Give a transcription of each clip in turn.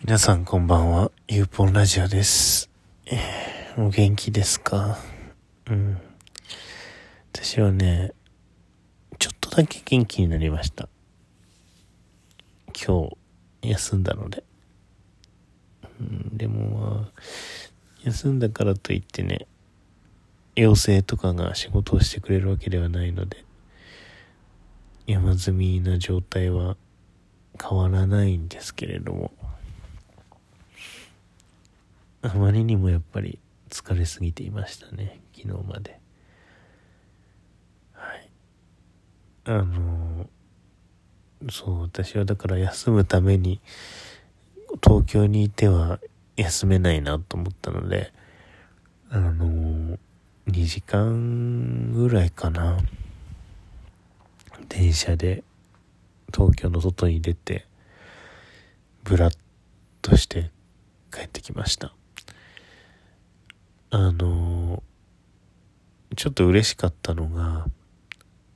皆さんこんばんは、ゆうぽんラジオです。えー、お元気ですか？うん。私はね、ちょっとだけ元気になりました。今日、休んだので。うん、でもまあ、休んだからといってね、陽性とかが仕事をしてくれるわけではないので、山積みな状態は変わらないんですけれども、あまりにもやっぱり疲れすぎていましたね、昨日まで。はい。あの、そう、私はだから休むために、東京にいては休めないなと思ったので、あの、2時間ぐらいかな。電車で東京の外に出て、ブラッとして帰ってきました。あの、ちょっと嬉しかったのが、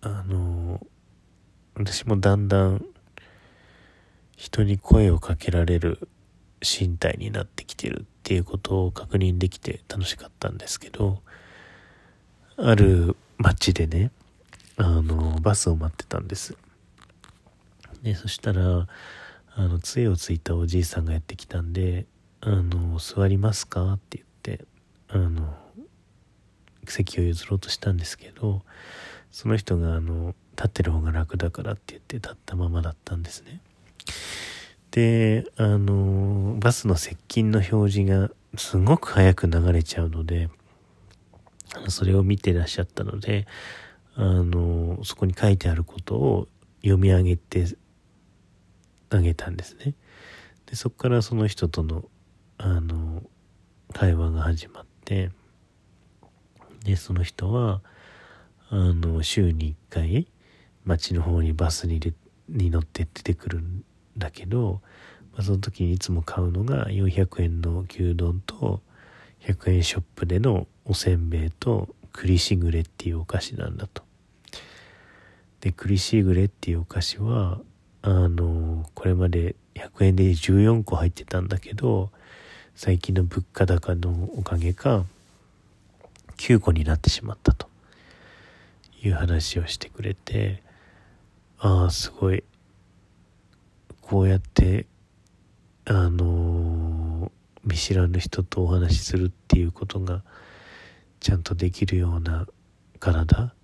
あの、私もだんだん人に声をかけられる身体になってきてるっていうことを確認できて楽しかったんですけど、ある街でね、あの、バスを待ってたんです。で、そしたら、あの、杖をついたおじいさんがやってきたんで、あの、座りますか？って言って、あの、席を譲ろうとしたんですけど、その人が、あの、立ってる方が楽だからって言って立ったままだったんですね。で、あの、バスの接近の表示がすごく早く流れちゃうので、それを見てらっしゃったので、あの、そこに書いてあることを読み上げてあげたんですね。で、そこからその人との、あの、会話が始まって、で、その人は、あの、週に1回、町の方にバスにでに乗って出てくるんだけど、まあ、その時にいつも買うのが400円の牛丼と100円ショップでのおせんべいと栗しぐれっていうお菓子なんだと。で、栗しぐれっていうお菓子は、あの、これまで100円で14個入ってたんだけど、最近の物価高のおかげか、9個になってしまったと。いう話をしてくれて、ああ、すごい、こうやって、あの見知らぬ人とお話しするっていうことが、ちゃんとできるような体、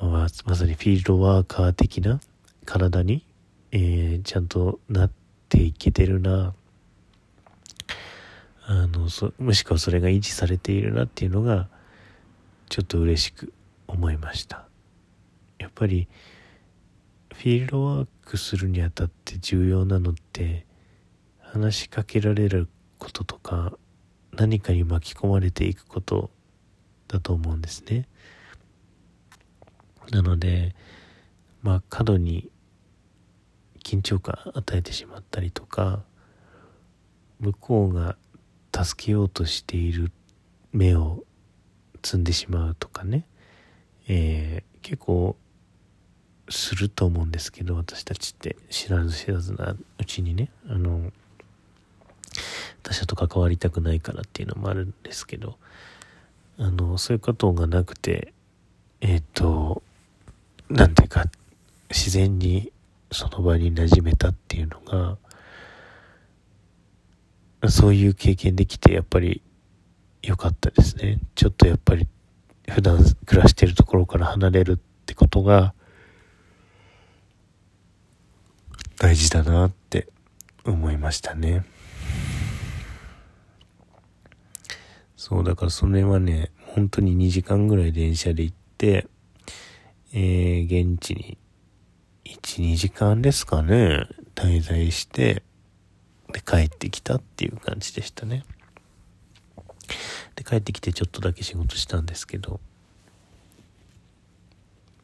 まあ、まさにフィールドワーカー的な体に、えー、ちゃんとなっていけてるな、あの、そ、もしくはそれが維持されているなっていうのが、ちょっと嬉しく思いました。やっぱり、フィールドワークするにあたって重要なのって、話しかけられることとか、何かに巻き込まれていくことだと思うんですね。なので、まあ、過度に緊張感与えてしまったりとか、向こうが助けようとしている目を積んでしまうとかね、えー、結構すると思うんですけど、私たちって知らず知らずなうちにね、あの、他者と関わりたくないからっていうのもあるんですけど、あの、そういうことがなくて、えっ、ー、と、なんていうか、自然にその場に馴染めたっていうのが、そういう経験できて、やっぱり良かったですね。ちょっとやっぱり、普段暮らしてるところから離れるってことが、大事だなって思いましたね。そう、だからそれはね、本当に2時間ぐらい電車で行って、えー、現地に1、2時間ですかね、滞在して、で、帰ってきたっていう感じでしたね。で、帰ってきてちょっとだけ仕事したんですけど、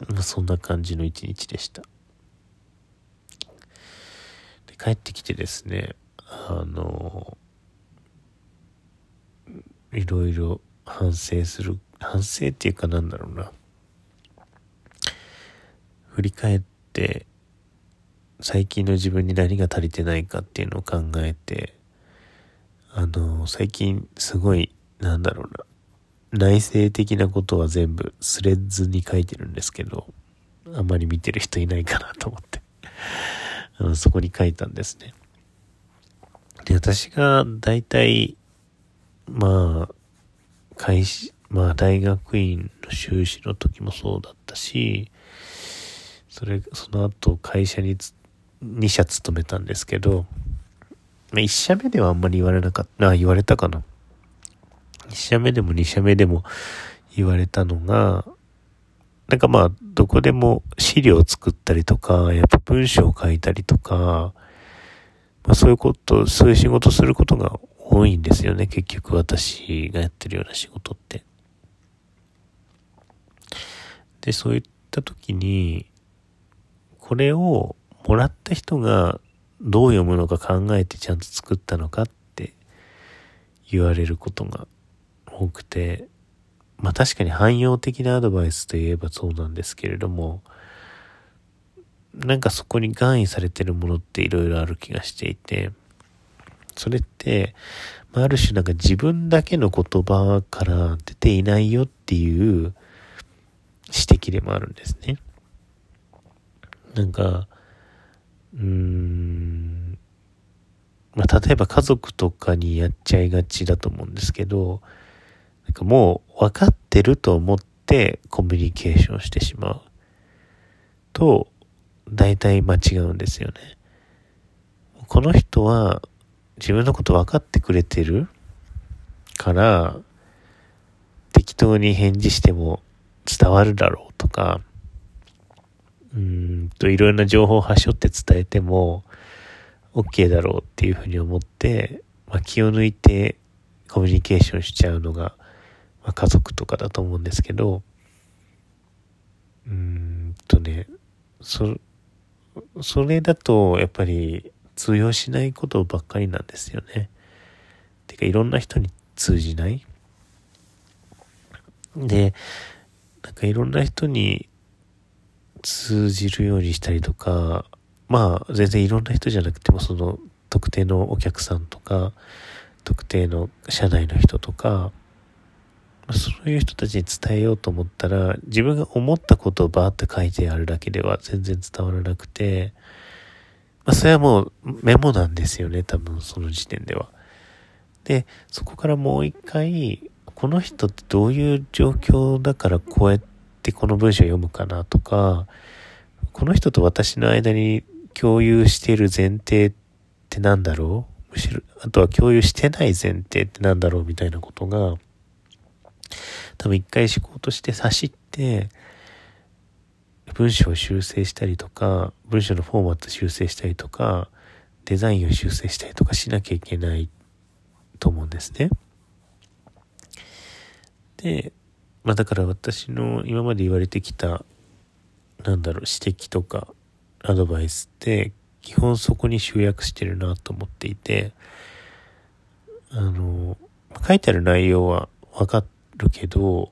まあ、そんな感じの一日でした。で、帰ってきてですね、あの、いろいろ反省する、反省っていうかなんだろうな。振り返って最近の自分に何が足りてないかっていうのを考えて、あの、最近すごい、なんだろうな、内省的なことは全部スレッズに書いてるんですけど、あんまり見てる人いないかなと思って あのそこに書いたんですね。で、私が大体、まあ、会社、まあ大学院の修士の時もそうだったし、それ、その後会社に2社勤めたんですけど、まあ、1社目ではあんまり言われなかった、あ、言われたかな。1社目でも2社目でも言われたのが、なんかまあ、どこでも資料を作ったりとか、やっぱ文章を書いたりとか、まあそういうこと、そういう仕事することが多いんですよね、結局私がやってるような仕事って。で、そういった時に、これをもらった人がどう読むのか考えてちゃんと作ったのかって言われることが多くて、まあ確かに汎用的なアドバイスといえばそうなんですけれども、なんかそこに含意されてるものっていろいろある気がしていて、それって、まあ、ある種なんか自分だけの言葉から出ていないよっていう指摘でもあるんですね。なんか、うーん、まあ、例えば家族とかにやっちゃいがちだと思うんですけど、なんかもう分かってると思ってコミュニケーションしてしまう。と、大体間違うんですよね。この人は自分のこと分かってくれてる？から、適当に返事しても伝わるだろうとか、うんといろんな情報を端折って伝えても OK だろうっていうふうに思って、まあ、気を抜いてコミュニケーションしちゃうのが、まあ、家族とかだと思うんですけど、うんとね、そ、それだとやっぱり通用しないことばっかりなんですよね。てかいろんな人に通じない。で、なんかいろんな人に通じるようにしたりとか、まあ全然いろんな人じゃなくてもその特定のお客さんとか、特定の社内の人とか、そういう人たちに伝えようと思ったら、自分が思ったことをバーって書いてあるだけでは全然伝わらなくて、まあそれはもうメモなんですよね、多分その時点では。で、そこからもう一回、この人ってどういう状況だからこうやってってこの文章を読むかなとか、この人と私の間に共有している前提って何だろう？むしろ、あとは共有してない前提って何だろうみたいなことが、多分一回思考として差しって、文章を修正したりとか、文章のフォーマット修正したりとか、デザインを修正したりとかしなきゃいけないと思うんですね。で、まあだから私の今まで言われてきた、なんだろう、指摘とかアドバイスって、基本そこに集約してるなと思っていて、あの、書いてある内容はわかるけど、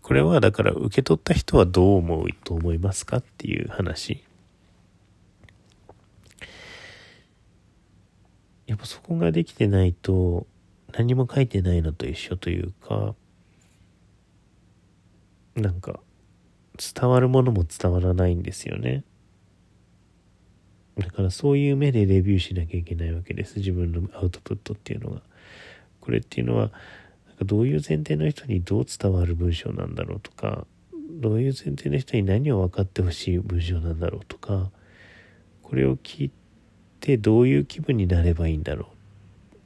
これはだから受け取った人はどう思うと思いますかっていう話。やっぱそこができてないと何も書いてないのと一緒というか、なんか伝わるものも伝わらないんですよね。だからそういう目でレビューしなきゃいけないわけです。自分のアウトプットっていうのが。これっていうのは、なんかどういう前提の人にどう伝わる文章なんだろうとか、どういう前提の人に何を分かってほしい文章なんだろうとか、これを聞いてどういう気分になればいいんだろ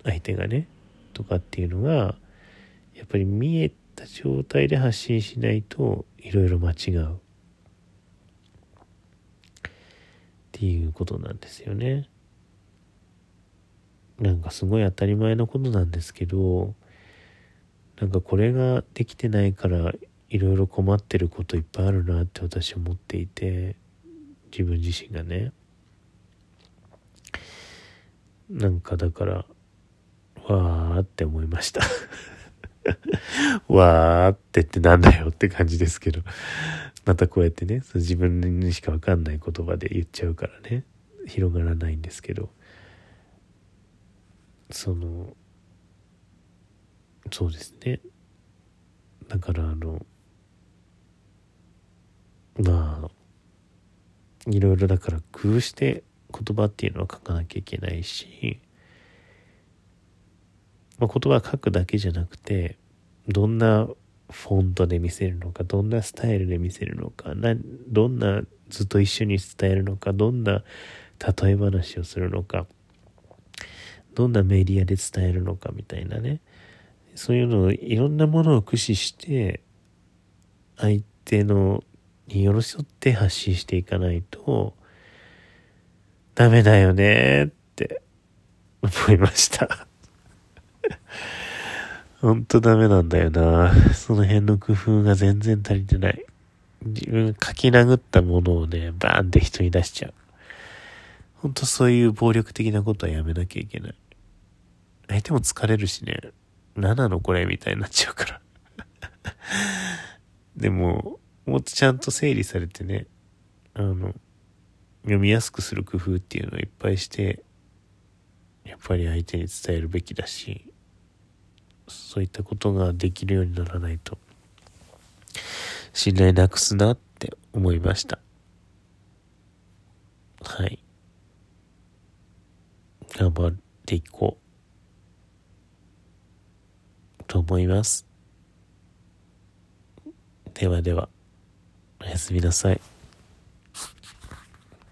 う。相手がね。とかっていうのが、やっぱり見えた状態で発信しないといろいろ間違う。っていうことなんですよね。なんかすごい当たり前のことなんですけどなんかこれができてないからいろいろ困ってることいっぱいあるなって私思っていて自分自身がね。なんかだからわーって思いました。わーってってなんだよって感じですけど、またこうやってね、その自分にしかわかんない言葉で言っちゃうからね、広がらないんですけど。そのそうですね。だからあのまあいろいろだから工夫して言葉っていうのは書かなきゃいけないし、まあ、言葉書くだけじゃなくてどんなフォントで見せるのかどんなスタイルで見せるのかなどんなずっと一緒に伝えるのかどんな例え話をするのかどんなメディアで伝えるのかみたいなね。そういうのをいろんなものを駆使して相手のに寄り添って発信していかないとダメだよねって思いました。ほんとダメなんだよな。その辺の工夫が全然足りてない。自分書き殴ったものをね、バーンって人に出しちゃう。ほんとそういう暴力的なことはやめなきゃいけない。相手も疲れるしね、何なのこれみたいになっちゃうから でも、もっとちゃんと整理されてね、あの、読みやすくする工夫っていうのをいっぱいして、やっぱり相手に伝えるべきだし、そういったことができるようにならないと、信頼なくすなって思いました。はい。頑張っていこう。と思います。ではでは、おやすみなさい。